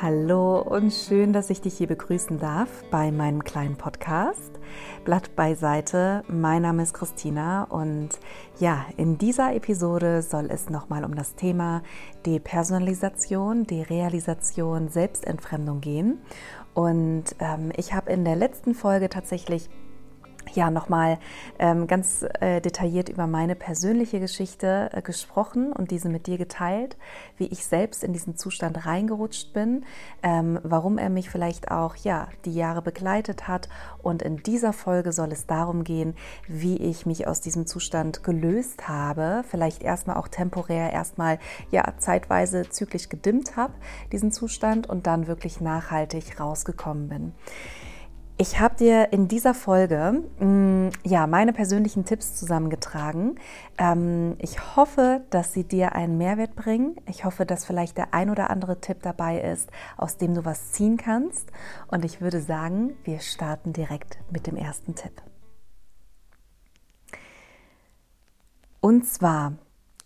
Hallo und schön, dass ich dich hier begrüßen darf bei meinem kleinen Podcast. Blatt beiseite, mein Name ist Christina und ja, in dieser Episode soll es nochmal um das Thema Depersonalisation, Derealisation, Selbstentfremdung gehen. Und ähm, ich habe in der letzten Folge tatsächlich ja nochmal ähm, ganz äh, detailliert über meine persönliche Geschichte äh, gesprochen und diese mit dir geteilt, wie ich selbst in diesen Zustand reingerutscht bin, ähm, warum er mich vielleicht auch ja die Jahre begleitet hat und in dieser Folge soll es darum gehen, wie ich mich aus diesem Zustand gelöst habe, vielleicht erstmal auch temporär erstmal ja zeitweise zyklisch gedimmt habe diesen Zustand und dann wirklich nachhaltig rausgekommen bin. Ich habe dir in dieser Folge mh, mm, ja meine persönlichen Tipps zusammengetragen. Ähm, ich hoffe, dass sie dir einen Mehrwert bringen. Ich hoffe, dass vielleicht der ein oder andere Tipp dabei ist, aus dem du was ziehen kannst. Und ich würde sagen, wir starten direkt mit dem ersten Tipp. Und zwar,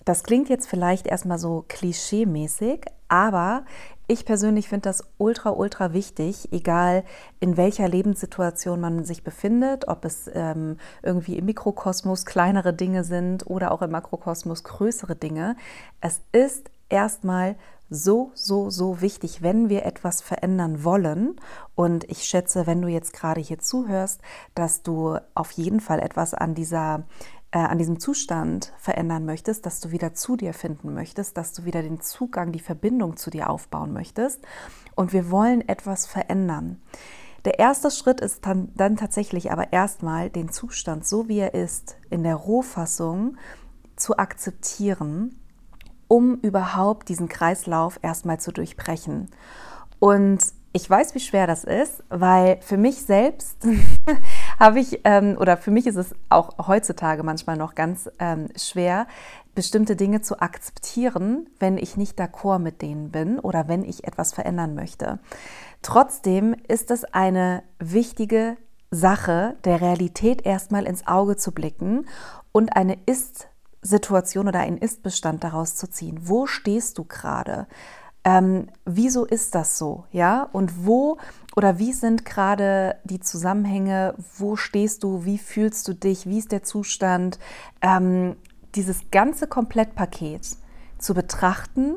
das klingt jetzt vielleicht erstmal so klischee-mäßig, aber ich persönlich finde das ultra, ultra wichtig, egal in welcher Lebenssituation man sich befindet, ob es ähm, irgendwie im Mikrokosmos kleinere Dinge sind oder auch im Makrokosmos größere Dinge. Es ist erstmal so, so, so wichtig, wenn wir etwas verändern wollen. Und ich schätze, wenn du jetzt gerade hier zuhörst, dass du auf jeden Fall etwas an dieser äh, an diesem Zustand verändern möchtest, dass du wieder zu dir finden möchtest, dass du wieder den Zugang, die Verbindung zu dir aufbauen möchtest. Und wir wollen etwas verändern. Der erste Schritt ist dann, dann tatsächlich aber erstmal den Zustand, so wie er ist, in der Rohfassung zu akzeptieren, um überhaupt diesen Kreislauf erstmal zu durchbrechen. Und ich weiß, wie schwer das ist, weil für mich selbst habe ich, ähm, oder für mich ist es auch heutzutage manchmal noch ganz ähm, schwer, bestimmte Dinge zu akzeptieren, wenn ich nicht d'accord mit denen bin oder wenn ich etwas verändern möchte. Trotzdem ist es eine wichtige Sache, der Realität erstmal ins Auge zu blicken und eine Ist-Situation oder einen Ist-Bestand daraus zu ziehen. Wo stehst du gerade? ähm, wieso ist das so, ja? Und wo oder wie sind gerade die Zusammenhänge? Wo stehst du? Wie fühlst du dich? Wie ist der Zustand? Ähm, dieses ganze Komplettpaket zu betrachten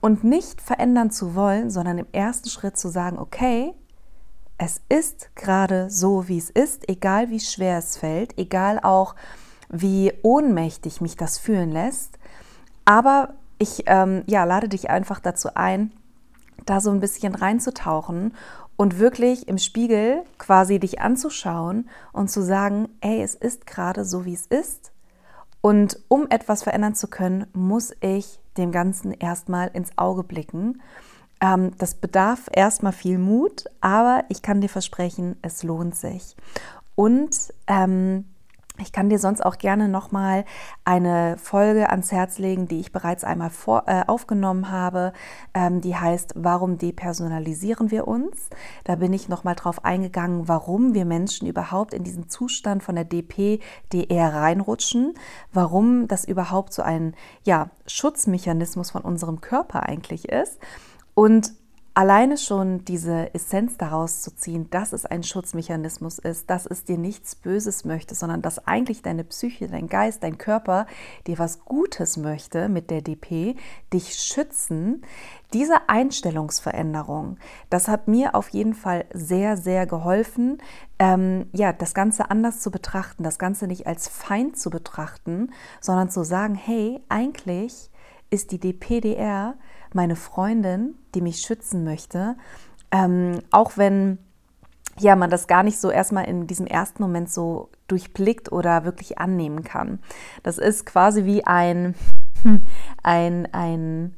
und nicht verändern zu wollen, sondern im ersten Schritt zu sagen, okay, es ist gerade so, wie es ist, egal wie schwer es fällt, egal auch wie ohnmächtig mich das fühlen lässt, aber ich ähm, ja, lade dich einfach dazu ein, da so ein bisschen reinzutauchen und wirklich im Spiegel quasi dich anzuschauen und zu sagen, ey, es ist gerade so, wie es ist. Und um etwas verändern zu können, muss ich dem Ganzen erstmal ins Auge blicken. Ähm, das bedarf erstmal viel Mut, aber ich kann dir versprechen, es lohnt sich. Und ähm, ich kann dir sonst auch gerne nochmal eine Folge ans Herz legen, die ich bereits einmal vor, äh, aufgenommen habe. Ähm, die heißt, warum depersonalisieren wir uns? Da bin ich nochmal drauf eingegangen, warum wir Menschen überhaupt in diesen Zustand von der DP, DR reinrutschen, warum das überhaupt so ein ja, Schutzmechanismus von unserem Körper eigentlich ist. Und Alleine schon diese Essenz daraus zu ziehen, dass es ein Schutzmechanismus ist, dass es dir nichts Böses möchte, sondern dass eigentlich deine Psyche, dein Geist, dein Körper dir was Gutes möchte mit der DP, dich schützen. Diese Einstellungsveränderung, das hat mir auf jeden Fall sehr, sehr geholfen, ähm, ja, das Ganze anders zu betrachten, das Ganze nicht als Feind zu betrachten, sondern zu sagen, hey, eigentlich ist die DPDR meine Freundin, die mich schützen möchte, ähm, auch wenn ja, man das gar nicht so erstmal in diesem ersten Moment so durchblickt oder wirklich annehmen kann. Das ist quasi wie ein, ein, ein,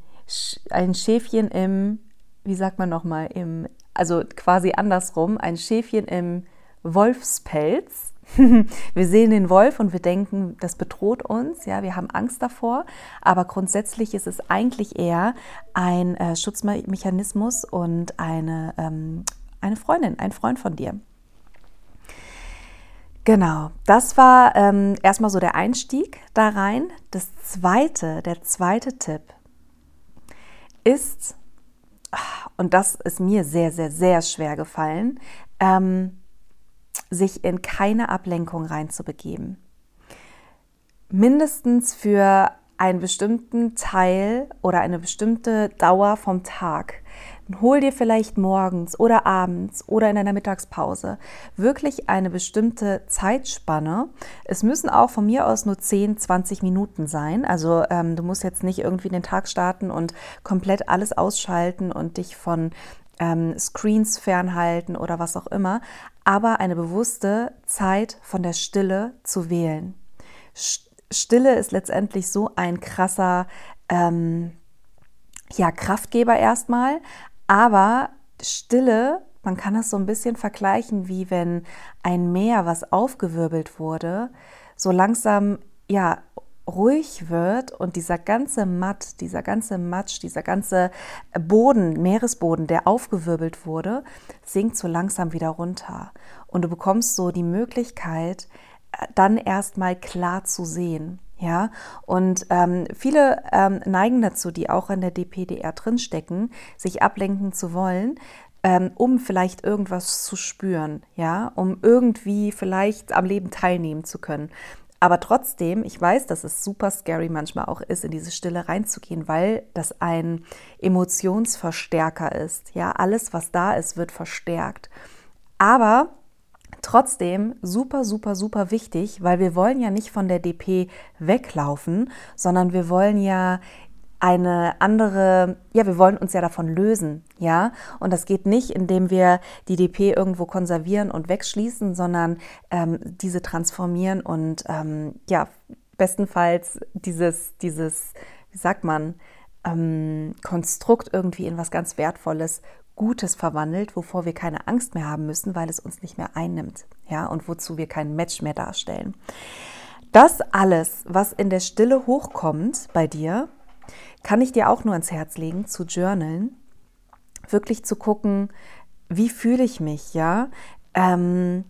ein Schäfchen im, wie sagt man nochmal, im, also quasi andersrum, ein Schäfchen im Wolfspelz wir sehen den Wolf und wir denken, das bedroht uns, ja, wir haben Angst davor, aber grundsätzlich ist es eigentlich eher ein äh, Schutzmechanismus und eine, ähm, eine Freundin, ein Freund von dir. Genau, das war ähm, erstmal so der Einstieg da rein. Das zweite, der zweite Tipp ist, und das ist mir sehr, sehr, sehr schwer gefallen, ähm, sich in keine Ablenkung reinzubegeben. Mindestens für einen bestimmten Teil oder eine bestimmte Dauer vom Tag. Hol dir vielleicht morgens oder abends oder in einer Mittagspause wirklich eine bestimmte Zeitspanne. Es müssen auch von mir aus nur 10, 20 Minuten sein. Also ähm, du musst jetzt nicht irgendwie den Tag starten und komplett alles ausschalten und dich von ähm, Screens fernhalten oder was auch immer, aber eine bewusste Zeit von der Stille zu wählen. Stille ist letztendlich so ein krasser ähm, ja, Kraftgeber erstmal, aber Stille, man kann das so ein bisschen vergleichen, wie wenn ein Meer, was aufgewirbelt wurde, so langsam ja ruhig wird und dieser ganze Matt, dieser ganze Matsch, dieser ganze Boden, Meeresboden, der aufgewirbelt wurde, sinkt so langsam wieder runter. Und du bekommst so die Möglichkeit, äh, dann erstmal klar zu sehen. Ja, und ähm, viele ähm, neigen dazu, die auch in der DPDR drinstecken, sich ablenken zu wollen, ähm, um vielleicht irgendwas zu spüren, ja, um irgendwie vielleicht am Leben teilnehmen zu können. Aber trotzdem, ich weiß, dass es super scary manchmal auch ist, in diese Stille reinzugehen, weil das ein Emotionsverstärker ist. Ja, alles, was da ist, wird verstärkt. Aber Trotzdem super, super, super wichtig, weil wir wollen ja nicht von der DP weglaufen, sondern wir wollen ja eine andere, ja, wir wollen uns ja davon lösen, ja. Und das geht nicht, indem wir die DP irgendwo konservieren und wegschließen, sondern ähm, diese transformieren und ähm, ja, bestenfalls dieses, dieses, wie sagt man, ähm, Konstrukt irgendwie in was ganz Wertvolles Gutes verwandelt, wovor wir keine Angst mehr haben müssen, weil es uns nicht mehr einnimmt, ja, und wozu wir kein Match mehr darstellen. Das alles, was in der Stille hochkommt bei dir, kann ich dir auch nur ans Herz legen, zu journalen, wirklich zu gucken, wie fühle ich mich, ja, ähm,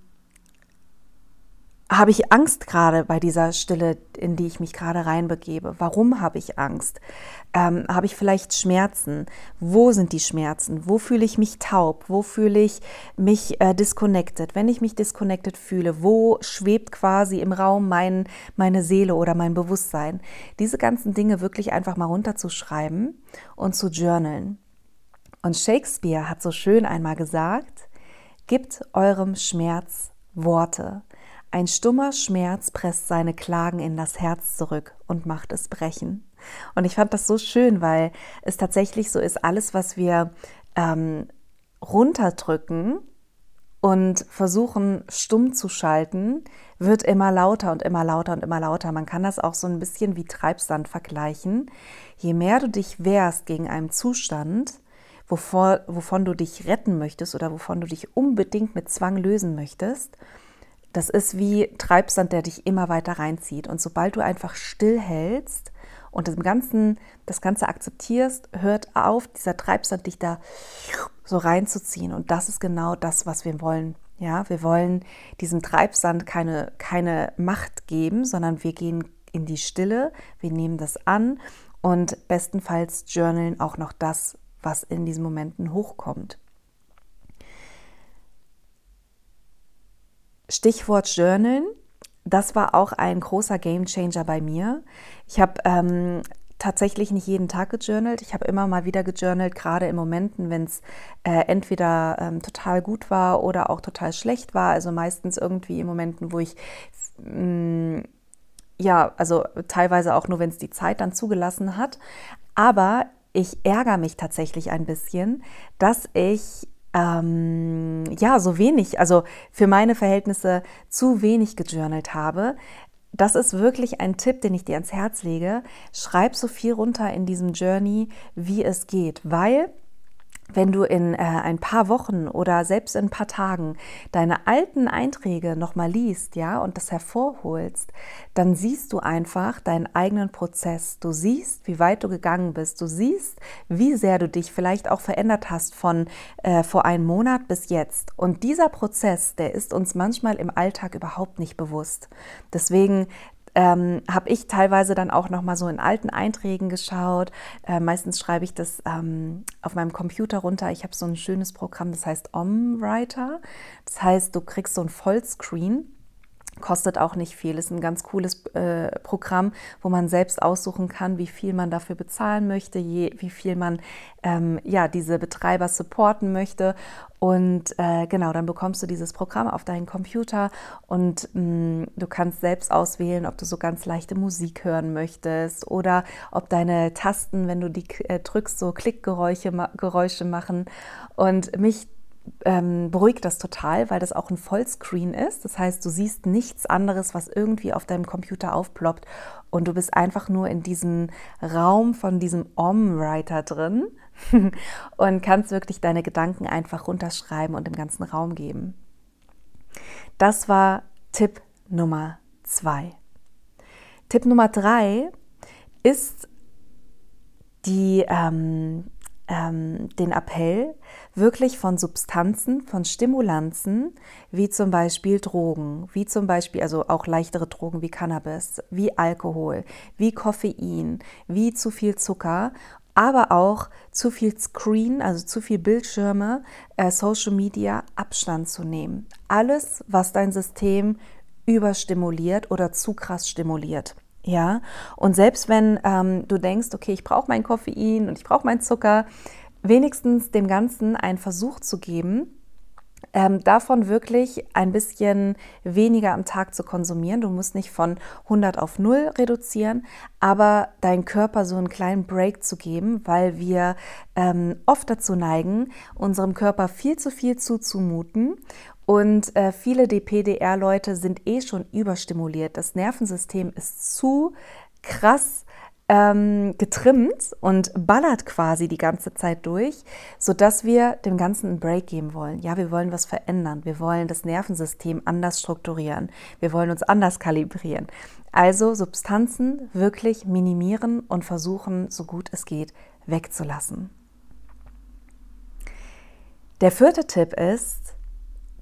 habe ich Angst gerade bei dieser Stille, in die ich mich gerade reinbegebe? Warum habe ich Angst? Ähm, habe ich vielleicht Schmerzen? Wo sind die Schmerzen? Wo fühle ich mich taub? Wo fühle ich mich äh, disconnected? Wenn ich mich disconnected fühle, wo schwebt quasi im Raum mein, meine Seele oder mein Bewusstsein? Diese ganzen Dinge wirklich einfach mal runterzuschreiben und zu journalen. Und Shakespeare hat so schön einmal gesagt, gibt eurem Schmerz Worte. Ein stummer Schmerz presst seine Klagen in das Herz zurück und macht es brechen. Und ich fand das so schön, weil es tatsächlich so ist, alles, was wir ähm, runterdrücken und versuchen stumm zu schalten, wird immer lauter und immer lauter und immer lauter. Man kann das auch so ein bisschen wie Treibsand vergleichen. Je mehr du dich wehrst gegen einen Zustand, wovor, wovon du dich retten möchtest oder wovon du dich unbedingt mit Zwang lösen möchtest, das ist wie Treibsand, der dich immer weiter reinzieht. Und sobald du einfach stillhältst und das Ganze, das Ganze akzeptierst, hört auf, dieser Treibsand dich da so reinzuziehen. Und das ist genau das, was wir wollen. Ja, wir wollen diesem Treibsand keine, keine Macht geben, sondern wir gehen in die Stille, wir nehmen das an und bestenfalls journalen auch noch das, was in diesen Momenten hochkommt. Stichwort Journalen, das war auch ein großer Gamechanger bei mir. Ich habe ähm, tatsächlich nicht jeden Tag gejournalt. Ich habe immer mal wieder gejournalt, gerade in Momenten, wenn es äh, entweder ähm, total gut war oder auch total schlecht war. Also meistens irgendwie in Momenten, wo ich mh, mm, ja, also teilweise auch nur, wenn es die Zeit dann zugelassen hat. Aber ich ärgere mich tatsächlich ein bisschen, dass ich ähm, ja, so wenig, also für meine Verhältnisse zu wenig gejournalt habe. Das ist wirklich ein Tipp, den ich dir ans Herz lege. Schreib so viel runter in diesem Journey, wie es geht, weil wenn du in äh, ein paar Wochen oder selbst in ein paar Tagen deine alten Einträge nochmal liest, ja, und das hervorholst, dann siehst du einfach deinen eigenen Prozess. Du siehst, wie weit du gegangen bist. Du siehst, wie sehr du dich vielleicht auch verändert hast von äh, vor einem Monat bis jetzt. Und dieser Prozess, der ist uns manchmal im Alltag überhaupt nicht bewusst. Deswegen ähm, habe ich teilweise dann auch noch mal so in alten Einträgen geschaut. Äh, meistens schreibe ich das ähm, auf meinem Computer runter. Ich habe so ein schönes Programm, das heißt OmWriter. Das heißt, du kriegst so ein Vollscreen Kostet auch nicht viel, ist ein ganz cooles äh, Programm, wo man selbst aussuchen kann, wie viel man dafür bezahlen möchte, je, wie viel man ähm, ja, diese Betreiber supporten möchte. Und äh, genau, dann bekommst du dieses Programm auf deinen Computer und mh, mm, du kannst selbst auswählen, ob du so ganz leichte Musik hören möchtest oder ob deine Tasten, wenn du die äh, drückst, so Klickgeräusche Geräusche machen. Und mich ähm, beruhigt das total, weil das auch ein Vollscreen ist. Das heißt, du siehst nichts anderes, was irgendwie auf deinem Computer aufploppt und du bist einfach nur in diesem Raum von diesem Om-Writer drin und kannst wirklich deine Gedanken einfach runterschreiben und im ganzen Raum geben. Das war Tipp Nummer zwei. Tipp Nummer drei ist die ähm, ähm, den Appell, wirklich von Substanzen, von Stimulanzen, wie zum Beispiel Drogen, wie zum Beispiel, also auch leichtere Drogen wie Cannabis, wie Alkohol, wie Koffein, wie zu viel Zucker, aber auch zu viel Screen, also zu viel Bildschirme, äh, Social Media, Abstand zu nehmen. Alles, was dein System überstimuliert oder zu krass stimuliert. Ja, und selbst wenn ähm, du denkst, okay, ich brauche mein Koffein und ich brauche meinen Zucker, wenigstens dem Ganzen einen Versuch zu geben, ähm, davon wirklich ein bisschen weniger am Tag zu konsumieren. Du musst nicht von 100 auf 0 reduzieren, aber deinem Körper so einen kleinen Break zu geben, weil wir ähm, oft dazu neigen, unserem Körper viel zu viel zuzumuten und äh, viele DPDR-Leute sind eh schon überstimuliert. Das Nervensystem ist zu krass ähm, getrimmt und ballert quasi die ganze Zeit durch, sodass wir dem Ganzen einen Break geben wollen. Ja, wir wollen was verändern. Wir wollen das Nervensystem anders strukturieren. Wir wollen uns anders kalibrieren. Also Substanzen wirklich minimieren und versuchen, so gut es geht, wegzulassen. Der vierte Tipp ist,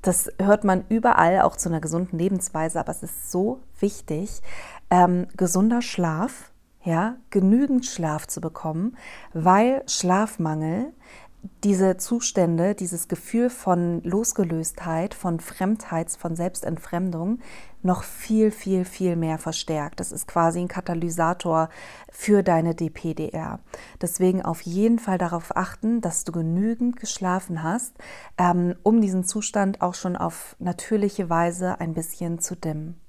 das hört man überall, auch zu einer gesunden Lebensweise, aber es ist so wichtig, ähm, gesunder Schlaf, ja, genügend Schlaf zu bekommen, weil Schlafmangel diese Zustände, dieses Gefühl von Losgelöstheit, von Fremdheit, von Selbstentfremdung noch viel, viel, viel mehr verstärkt. Das ist quasi ein Katalysator für deine DPDR. Deswegen auf jeden Fall darauf achten, dass du genügend geschlafen hast, ähm, um diesen Zustand auch schon auf natürliche Weise ein bisschen zu dimmen.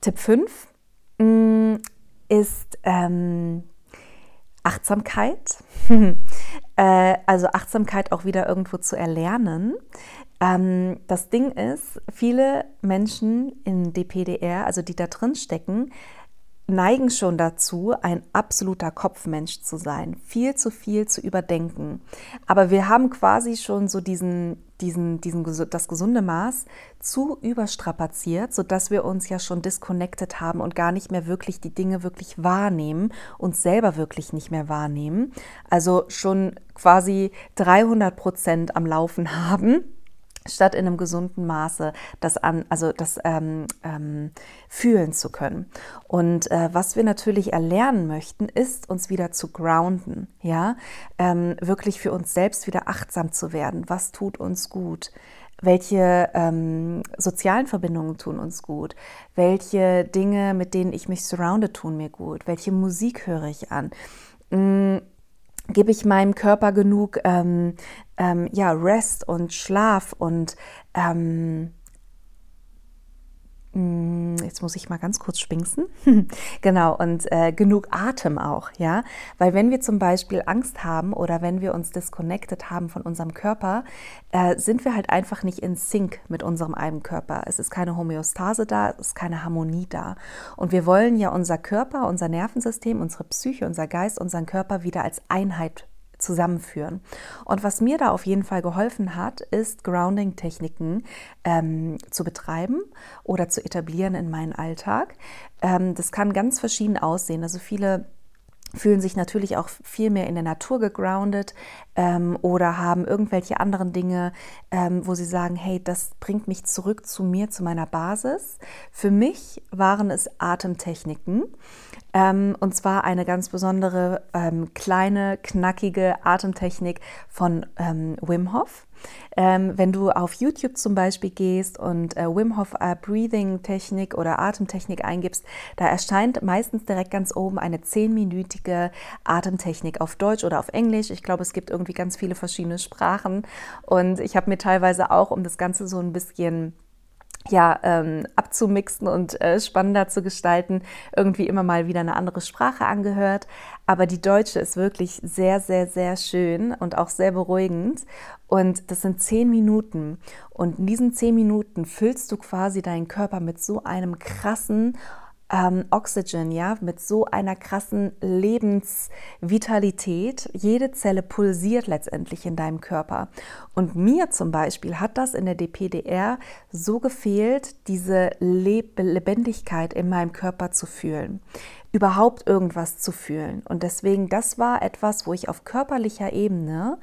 Tipp 5 mm, ist ähm, Achtsamkeit. äh, also Achtsamkeit auch wieder irgendwo zu erlernen. Ähm, das Ding ist, viele Menschen in DPDR, also die da drin stecken, neigen schon dazu, ein absoluter Kopfmensch zu sein, viel zu viel zu überdenken. Aber wir haben quasi schon so diesen, diesen, diesen, das gesunde Maß zu überstrapaziert, sodass wir uns ja schon disconnected haben und gar nicht mehr wirklich die Dinge wirklich wahrnehmen, uns selber wirklich nicht mehr wahrnehmen. Also schon quasi 300 Prozent am Laufen haben statt in einem gesunden Maße das an, also das ähm, ähm, fühlen zu können. Und äh, was wir natürlich erlernen möchten, ist uns wieder zu grounden, ja, ähm, wirklich für uns selbst wieder achtsam zu werden. Was tut uns gut? Welche ähm, sozialen Verbindungen tun uns gut? Welche Dinge, mit denen ich mich surrounde, tun mir gut? Welche Musik höre ich an? Mm, gebe ich meinem Körper genug ähm, ähm, ja, Rest und Schlaf und ähm, jetzt muss ich mal ganz kurz schwingsen. genau, und äh, genug Atem auch, ja. Weil wenn wir zum Beispiel Angst haben oder wenn wir uns disconnected haben von unserem Körper, äh, sind wir halt einfach nicht in Sync mit unserem eigenen Körper. Es ist keine Homöostase da, es ist keine Harmonie da. Und wir wollen ja unser Körper, unser Nervensystem, unsere Psyche, unser Geist, unseren Körper wieder als Einheit zusammenführen. Und was mir da auf jeden Fall geholfen hat, ist Grounding-Techniken ähm, zu betreiben oder zu etablieren in meinen Alltag. Ähm, das kann ganz verschieden aussehen. Also viele fühlen sich natürlich auch viel mehr in der Natur gegroundet ähm, oder haben irgendwelche anderen Dinge, ähm, wo sie sagen, hey, das bringt mich zurück zu mir, zu meiner Basis. Für mich waren es Atemtechniken ähm, und zwar eine ganz besondere ähm, kleine, knackige Atemtechnik von ähm, Wim Hof. Ähm, wenn du auf YouTube zum Beispiel gehst und äh, Wim Hof äh, Breathing Technik oder Atemtechnik eingibst, da erscheint meistens direkt ganz oben eine zehnminütige Atemtechnik auf Deutsch oder auf Englisch. Ich glaube, es gibt irgendwie ganz viele verschiedene Sprachen und ich habe mir teilweise auch, um das Ganze so ein bisschen ja, ähm, abzumixen und äh, spannender zu gestalten, irgendwie immer mal wieder eine andere Sprache angehört. Aber die deutsche ist wirklich sehr, sehr, sehr schön und auch sehr beruhigend. Und das sind zehn Minuten. Und in diesen zehn Minuten füllst du quasi deinen Körper mit so einem krassen ähm, Oxygen, ja, mit so einer krassen Lebensvitalität. Jede Zelle pulsiert letztendlich in deinem Körper. Und mir zum Beispiel hat das in der DPDR so gefehlt, diese Leb Lebendigkeit in meinem Körper zu fühlen überhaupt irgendwas zu fühlen. Und deswegen, das war etwas, wo ich auf körperlicher Ebene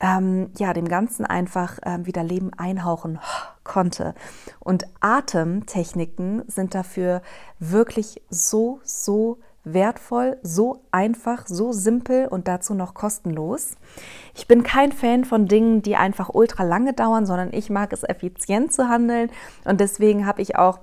ähm, ja, dem Ganzen einfach ähm, wieder Leben einhauchen konnte. Und Atemtechniken sind dafür wirklich so, so wertvoll, so einfach, so simpel und dazu noch kostenlos. Ich bin kein Fan von Dingen, die einfach ultra lange dauern, sondern ich mag es effizient zu handeln und deswegen habe ich auch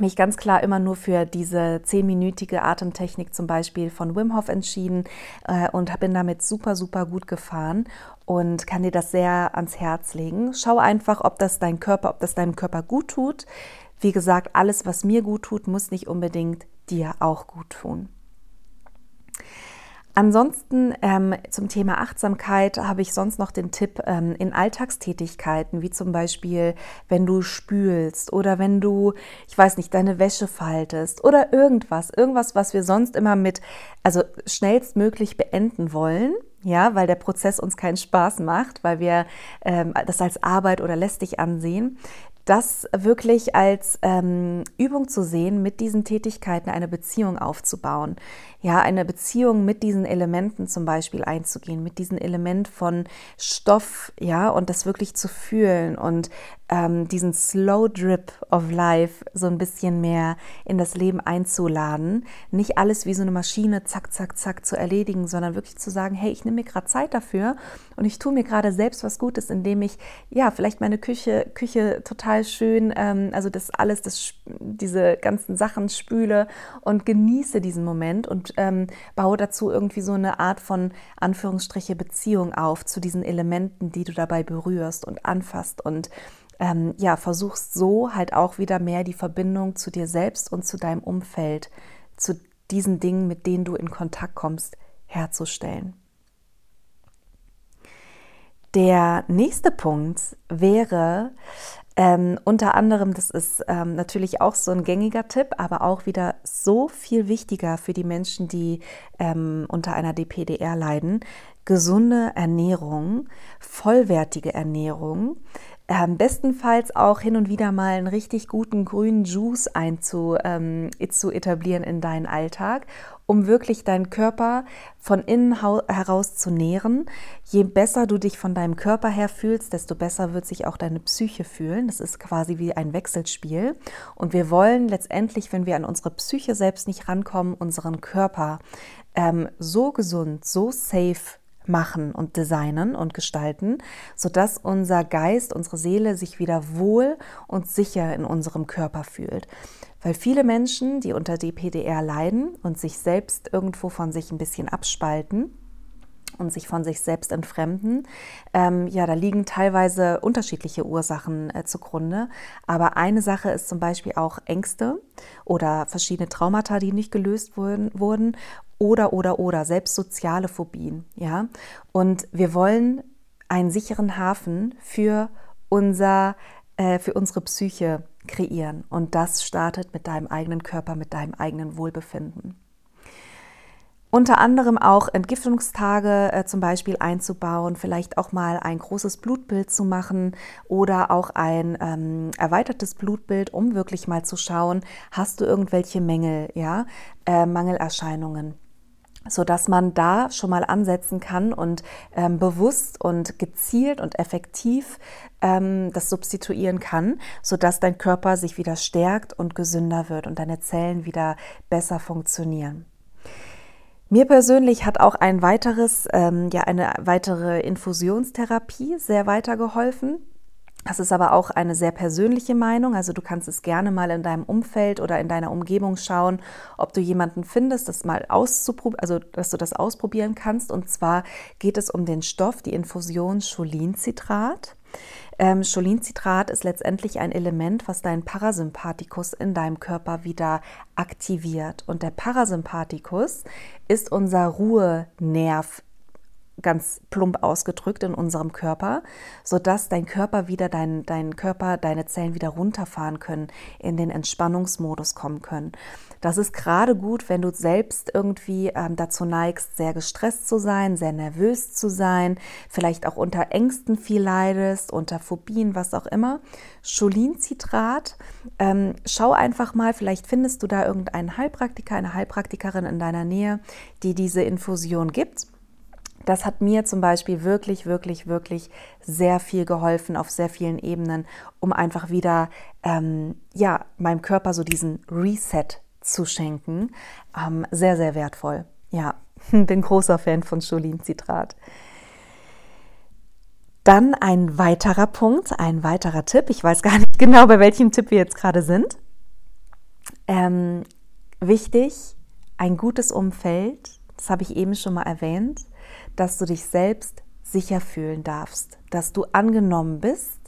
mich ganz klar immer nur für diese zehnminütige Atemtechnik zum Beispiel von Wim Hof entschieden äh, und bin damit super, super gut gefahren und kann dir das sehr ans Herz legen. Schau einfach, ob das dein Körper, ob das deinem Körper gut tut. Wie gesagt, alles, was mir gut tut, muss nicht unbedingt dir auch gut tun. Ansonsten ähm, zum Thema Achtsamkeit habe ich sonst noch den Tipp ähm, in Alltagstätigkeiten, wie zum Beispiel, wenn du spülst oder wenn du, ich weiß nicht, deine Wäsche faltest oder irgendwas, irgendwas, was wir sonst immer mit, also schnellstmöglich beenden wollen. Ja, weil der Prozess uns keinen Spaß macht, weil wir ähm, das als Arbeit oder lästig ansehen das wirklich als ähm, Übung zu sehen, mit diesen Tätigkeiten eine Beziehung aufzubauen. Ja, eine Beziehung mit diesen Elementen zum Beispiel einzugehen, mit diesem Element von Stoff, ja, und das wirklich zu fühlen und ähm, diesen Slow Drip of Life so ein bisschen mehr in das Leben einzuladen. Nicht alles wie so eine Maschine, zack, zack, zack, zu erledigen, sondern wirklich zu sagen, hey, ich nehme mir gerade Zeit dafür und ich tue mir gerade selbst was Gutes, indem ich, ja, vielleicht meine Küche, Küche total schön, ähm, also das alles, das, diese ganzen Sachen spüle und genieße diesen Moment und ähm, baue dazu irgendwie so eine Art von Anführungsstriche Beziehung auf zu diesen Elementen, die du dabei berührst und anfasst und ähm, ja, versuchst so halt auch wieder mehr die Verbindung zu dir selbst und zu deinem Umfeld, zu diesen Dingen, mit denen du in Kontakt kommst, herzustellen. Der nächste Punkt wäre ähm, unter anderem, das ist ähm, natürlich auch so ein gängiger Tipp, aber auch wieder so viel wichtiger für die Menschen, die ähm, unter einer DPDR leiden, gesunde Ernährung, vollwertige Ernährung, ähm, bestenfalls auch hin und wieder mal einen richtig guten grünen Juice einzu, ähm, zu etablieren in deinen Alltag, um wirklich deinen Körper von innen heraus zu nähren. Je besser du dich von deinem Körper her fühlst, desto besser wird sich auch deine Psyche fühlen. Das ist quasi wie ein Wechselspiel. Und wir wollen letztendlich, wenn wir an unsere Psyche selbst nicht rankommen, unseren Körper ähm, so gesund, so safe machen und designen und gestalten, sodass unser Geist, unsere Seele sich wieder wohl und sicher in unserem Körper fühlt. Weil viele Menschen, die unter DPDR leiden und sich selbst irgendwo von sich ein bisschen abspalten, und sich von sich selbst entfremden. Ähm, ja, da liegen teilweise unterschiedliche Ursachen äh, zugrunde. Aber eine Sache ist zum Beispiel auch Ängste oder verschiedene Traumata, die nicht gelöst wurden, wurden oder, oder, oder, selbst soziale Phobien, ja. Und wir wollen einen sicheren Hafen für unser, äh, für unsere Psyche kreieren. Und das startet mit deinem eigenen Körper, mit deinem eigenen Wohlbefinden. Unter anderem auch Entgiftungstage äh, zum Beispiel einzubauen, vielleicht auch mal ein großes Blutbild zu machen oder auch ein ähm, erweitertes Blutbild, um wirklich mal zu schauen, hast du irgendwelche Mängel, ja, äh, Mangelerscheinungen so dass man da schon mal ansetzen kann und ähm, bewusst und gezielt und effektiv ähm, das substituieren kann, so dass dein Körper sich wieder stärkt und gesünder wird und deine Zellen wieder besser funktionieren. Mir persönlich hat auch ein weiteres, ähm, ja, eine weitere Infusionstherapie sehr weitergeholfen. Das ist aber auch eine sehr persönliche Meinung. Also du kannst es gerne mal in deinem Umfeld oder in deiner Umgebung schauen, ob du jemanden findest, das mal auszuprobieren, also dass du das ausprobieren kannst. Und zwar geht es um den Stoff, die Infusion Cholinzitrat. Ähm, Cholinzitrat ist letztendlich ein Element, was deinen Parasympathikus in deinem Körper wieder aktiviert. Und der Parasympathikus ist unser Ruhenerv ganz plump ausgedrückt in unserem Körper, sodass dein Körper wieder, dein, dein Körper, deine Zellen wieder runterfahren können, in den Entspannungsmodus kommen können. Das ist gerade gut, wenn du selbst irgendwie ähm, dazu neigst, sehr gestresst zu sein, sehr nervös zu sein, vielleicht auch unter Ängsten viel leidest, unter Phobien, was auch immer. Cholinzitrat, ähm, schau einfach mal, vielleicht findest du da irgendeinen Heilpraktiker, eine Heilpraktikerin in deiner Nähe, die diese Infusion gibt das hat mir zum Beispiel wirklich, wirklich, wirklich sehr viel geholfen auf sehr vielen Ebenen, um einfach wieder, ähm, ja, meinem Körper so diesen Reset zu schenken. Ähm, sehr, sehr wertvoll. Ja, bin großer Fan von Cholinzitrat. Dann ein weiterer Punkt, ein weiterer Tipp. Ich weiß gar nicht genau, bei welchem Tipp wir jetzt gerade sind. Ähm, wichtig, ein gutes Umfeld, das habe ich eben schon mal erwähnt dass du dich selbst sicher fühlen darfst, dass du angenommen bist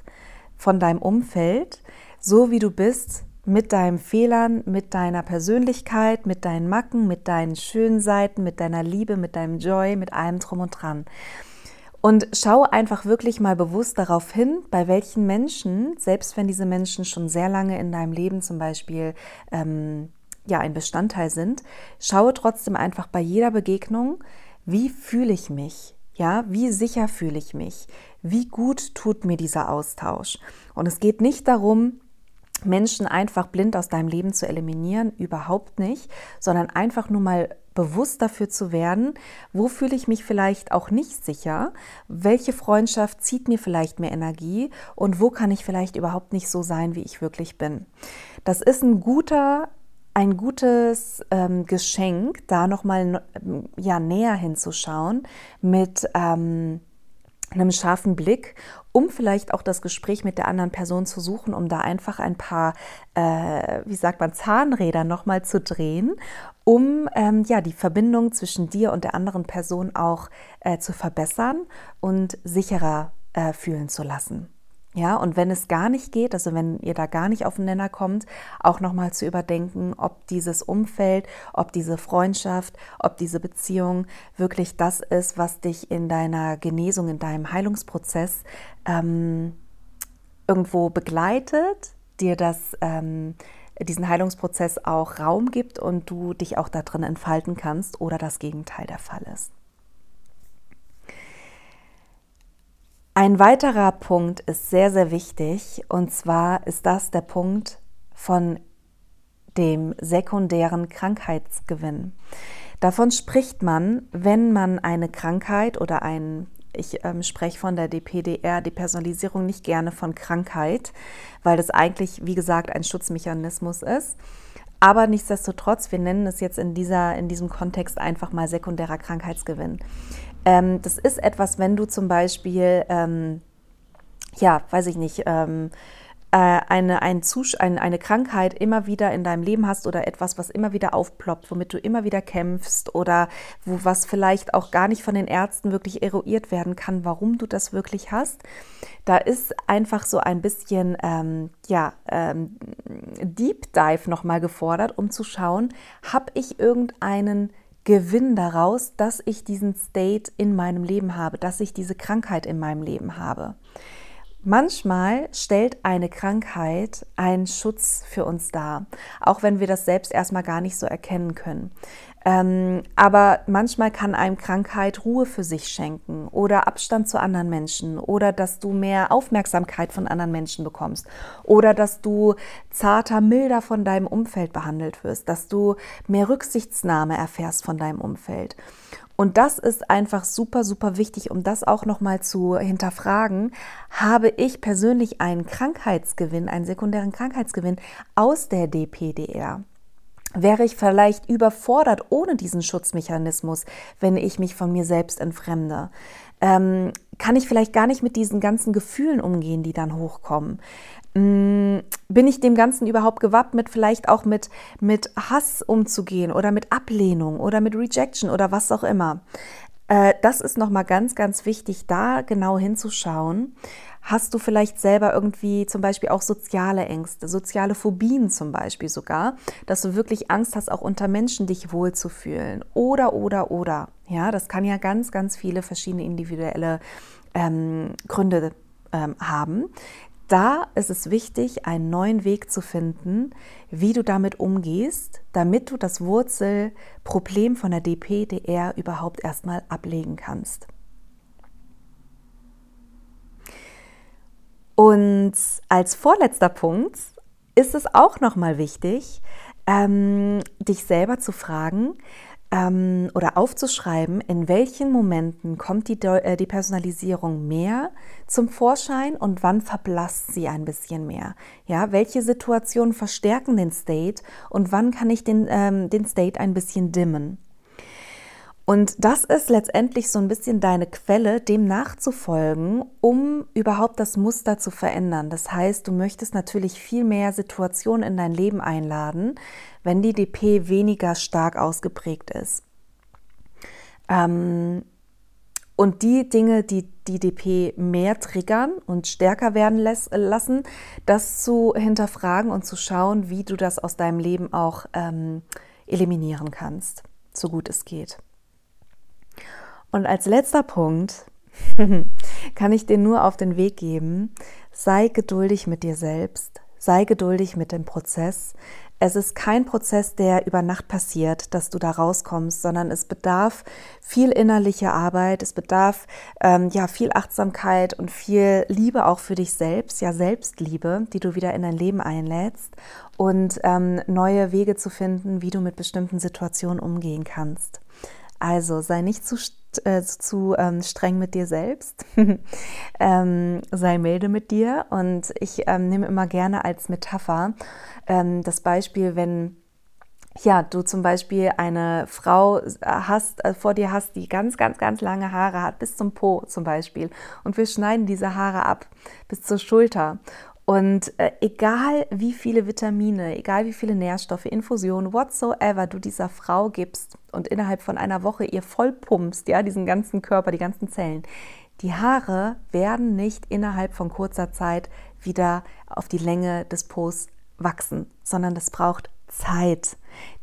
von deinem Umfeld, so wie du bist, mit deinen Fehlern, mit deiner Persönlichkeit, mit deinen Macken, mit deinen schönen Seiten, mit deiner Liebe, mit deinem Joy, mit allem drum und dran. Und schau einfach wirklich mal bewusst darauf hin, bei welchen Menschen, selbst wenn diese Menschen schon sehr lange in deinem Leben zum Beispiel ähm, ja ein Bestandteil sind, schaue trotzdem einfach bei jeder Begegnung, wie fühle ich mich? Ja, wie sicher fühle ich mich? Wie gut tut mir dieser Austausch? Und es geht nicht darum, Menschen einfach blind aus deinem Leben zu eliminieren, überhaupt nicht, sondern einfach nur mal bewusst dafür zu werden, wo fühle ich mich vielleicht auch nicht sicher, welche Freundschaft zieht mir vielleicht mehr Energie und wo kann ich vielleicht überhaupt nicht so sein, wie ich wirklich bin. Das ist ein guter ein gutes ähm, Geschenk, da nochmal ja, näher hinzuschauen mit ähm, einem scharfen Blick, um vielleicht auch das Gespräch mit der anderen Person zu suchen, um da einfach ein paar, äh, wie sagt man, Zahnräder nochmal zu drehen, um ähm, ja die Verbindung zwischen dir und der anderen Person auch äh, zu verbessern und sicherer äh, fühlen zu lassen. Ja, und wenn es gar nicht geht, also wenn ihr da gar nicht auf den Nenner kommt, auch nochmal zu überdenken, ob dieses Umfeld, ob diese Freundschaft, ob diese Beziehung wirklich das ist, was dich in deiner Genesung, in deinem Heilungsprozess ähm, irgendwo begleitet, dir das, ähm, diesen Heilungsprozess auch Raum gibt und du dich auch da drin entfalten kannst oder das Gegenteil der Fall ist. Ein weiterer Punkt ist sehr, sehr wichtig und zwar ist das der Punkt von dem sekundären Krankheitsgewinn. Davon spricht man, wenn man eine Krankheit oder ein, ich ähm, spreche von der DPDR, Depersonalisierung, nicht gerne von Krankheit, weil das eigentlich, wie gesagt, ein Schutzmechanismus ist. Aber nichtsdestotrotz, wir nennen es jetzt in, dieser, in diesem Kontext einfach mal sekundärer Krankheitsgewinn. Ähm, das ist etwas, wenn du zum Beispiel, ähm, ja, weiß ich nicht, ähm, äh, eine, ein ein, eine Krankheit immer wieder in deinem Leben hast oder etwas, was immer wieder aufploppt, womit du immer wieder kämpfst oder wo was vielleicht auch gar nicht von den Ärzten wirklich eruiert werden kann, warum du das wirklich hast. Da ist einfach so ein bisschen ähm, ja, ähm, Deep Dive nochmal gefordert, um zu schauen, habe ich irgendeinen Gewinn daraus, dass ich diesen State in meinem Leben habe, dass ich diese Krankheit in meinem Leben habe. Manchmal stellt eine Krankheit einen Schutz für uns dar, auch wenn wir das selbst erstmal gar nicht so erkennen können. Ähm, aber manchmal kann einem Krankheit Ruhe für sich schenken oder Abstand zu anderen Menschen oder dass du mehr Aufmerksamkeit von anderen Menschen bekommst oder dass du zarter, milder von deinem Umfeld behandelt wirst, dass du mehr Rücksichtsnahme erfährst von deinem Umfeld. Und das ist einfach super, super wichtig, um das auch nochmal zu hinterfragen. Habe ich persönlich einen Krankheitsgewinn, einen sekundären Krankheitsgewinn aus der DPDR? Wäre ich vielleicht überfordert ohne diesen Schutzmechanismus, wenn ich mich von mir selbst entfremde? Ähm, kann ich vielleicht gar nicht mit diesen ganzen Gefühlen umgehen, die dann hochkommen? Mm, bin ich dem Ganzen überhaupt gewappnet, vielleicht auch mit, mit Hass umzugehen oder mit Ablehnung oder mit Rejection oder was auch immer? Äh, das ist nochmal ganz, ganz wichtig, da genau hinzuschauen. Hast du vielleicht selber irgendwie zum Beispiel auch soziale Ängste, soziale Phobien zum Beispiel sogar, dass du wirklich Angst hast, auch unter Menschen dich wohlzufühlen? Oder, oder, oder. Ja, das kann ja ganz, ganz viele verschiedene individuelle ähm, Gründe ähm, haben da ist es wichtig, einen neuen Weg zu finden, wie du damit umgehst, damit du das Wurzelproblem von der DPDR überhaupt erstmal ablegen kannst. Und als vorletzter Punkt ist es auch nochmal wichtig, ähm, dich selber zu fragen, ähm, oder aufzuschreiben, in welchen Momenten kommt die, äh, die Personalisierung mehr zum Vorschein und wann verblasst sie ein bisschen mehr. Ja, welche Situationen verstärken den State und wann kann ich den, ähm, den State ein bisschen dimmen. Und das ist letztendlich so ein bisschen deine Quelle, dem nachzufolgen, um überhaupt das Muster zu verändern. Das heißt, du möchtest natürlich viel mehr Situationen in dein Leben einladen, wenn die DP weniger stark ausgeprägt ist. Ähm, und die Dinge, die die DP mehr triggern und stärker werden lassen, das zu hinterfragen und zu schauen, wie du das aus deinem Leben auch ähm, eliminieren kannst, so gut es geht. Und als letzter Punkt kann ich dir nur auf den Weg geben, sei geduldig mit dir selbst, sei geduldig mit dem Prozess. Es ist kein Prozess, der über Nacht passiert, dass du da rauskommst, sondern es bedarf viel innerliche Arbeit, es bedarf ähm, ja viel Achtsamkeit und viel Liebe auch für dich selbst, ja Selbstliebe, die du wieder in dein Leben einlädst und ähm, neue Wege zu finden, wie du mit bestimmten Situationen umgehen kannst. Also sei nicht zu, äh, zu ähm, streng mit dir selbst, ähm, sei milde mit dir. Und ich ähm, nehme immer gerne als Metapher ähm, das Beispiel, wenn ja, du zum Beispiel eine Frau hast, äh, vor dir hast, die ganz, ganz, ganz lange Haare hat, bis zum Po zum Beispiel. Und wir schneiden diese Haare ab bis zur Schulter. Und äh, egal wie viele Vitamine, egal wie viele Nährstoffe, Infusionen, whatsoever du dieser Frau gibst und innerhalb von einer Woche ihr vollpumpst, ja, diesen ganzen Körper, die ganzen Zellen, die Haare werden nicht innerhalb von kurzer Zeit wieder auf die Länge des Po's wachsen, sondern das braucht Zeit.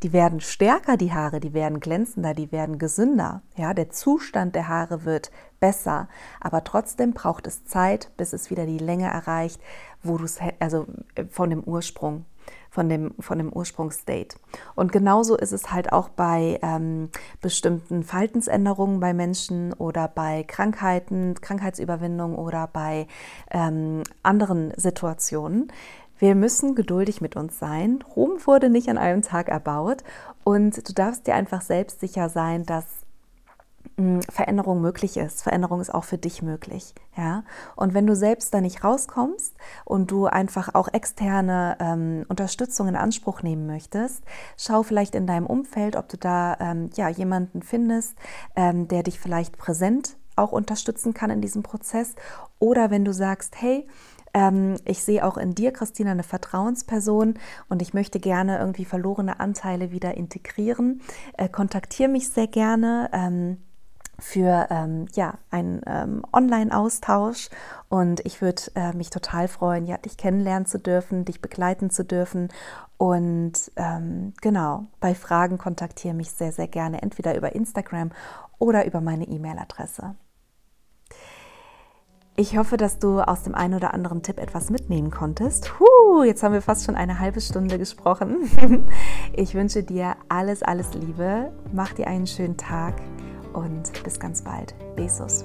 Die werden stärker, die Haare, die werden glänzender, die werden gesünder. Ja, der Zustand der Haare wird besser, aber trotzdem braucht es Zeit, bis es wieder die Länge erreicht, wo du es, also äh, von dem Ursprung, von dem, von dem Ursprungsstate. Und genauso ist es halt auch bei ähm, bestimmten Verhaltensänderungen bei Menschen oder bei Krankheiten, Krankheitsüberwindung oder bei ähm, anderen Situationen. Wir müssen geduldig mit uns sein. Rom wurde nicht an einem Tag erbaut und du darfst dir einfach selbstsicher sein, dass hm, Veränderung möglich ist. Veränderung ist auch für dich möglich. Ja? Und wenn du selbst da nicht rauskommst und du einfach auch externe ähm, Unterstützung in Anspruch nehmen möchtest, schau vielleicht in deinem Umfeld, ob du da ähm, ja, jemanden findest, ähm, der dich vielleicht präsent auch unterstützen kann in diesem Prozess. Oder wenn du sagst, hey, ähm, ich sehe auch in dir, Christina, eine Vertrauensperson und ich möchte gerne irgendwie verlorene Anteile wieder integrieren. Äh, kontaktiere mich sehr gerne. Ähm, für ähm, ja, einen ähm, Online-Austausch und ich würde äh, mich total freuen, ja, dich kennenlernen zu dürfen, dich begleiten zu dürfen und ähm, genau, bei Fragen kontaktiere mich sehr, sehr gerne, entweder über Instagram oder über meine E-Mail-Adresse. Ich hoffe, dass du aus dem einen oder anderen Tipp etwas mitnehmen konntest. Huh, jetzt haben wir fast schon eine halbe Stunde gesprochen. Ich wünsche dir alles, alles Liebe. Mach dir einen schönen Tag und bis ganz bald. Besos.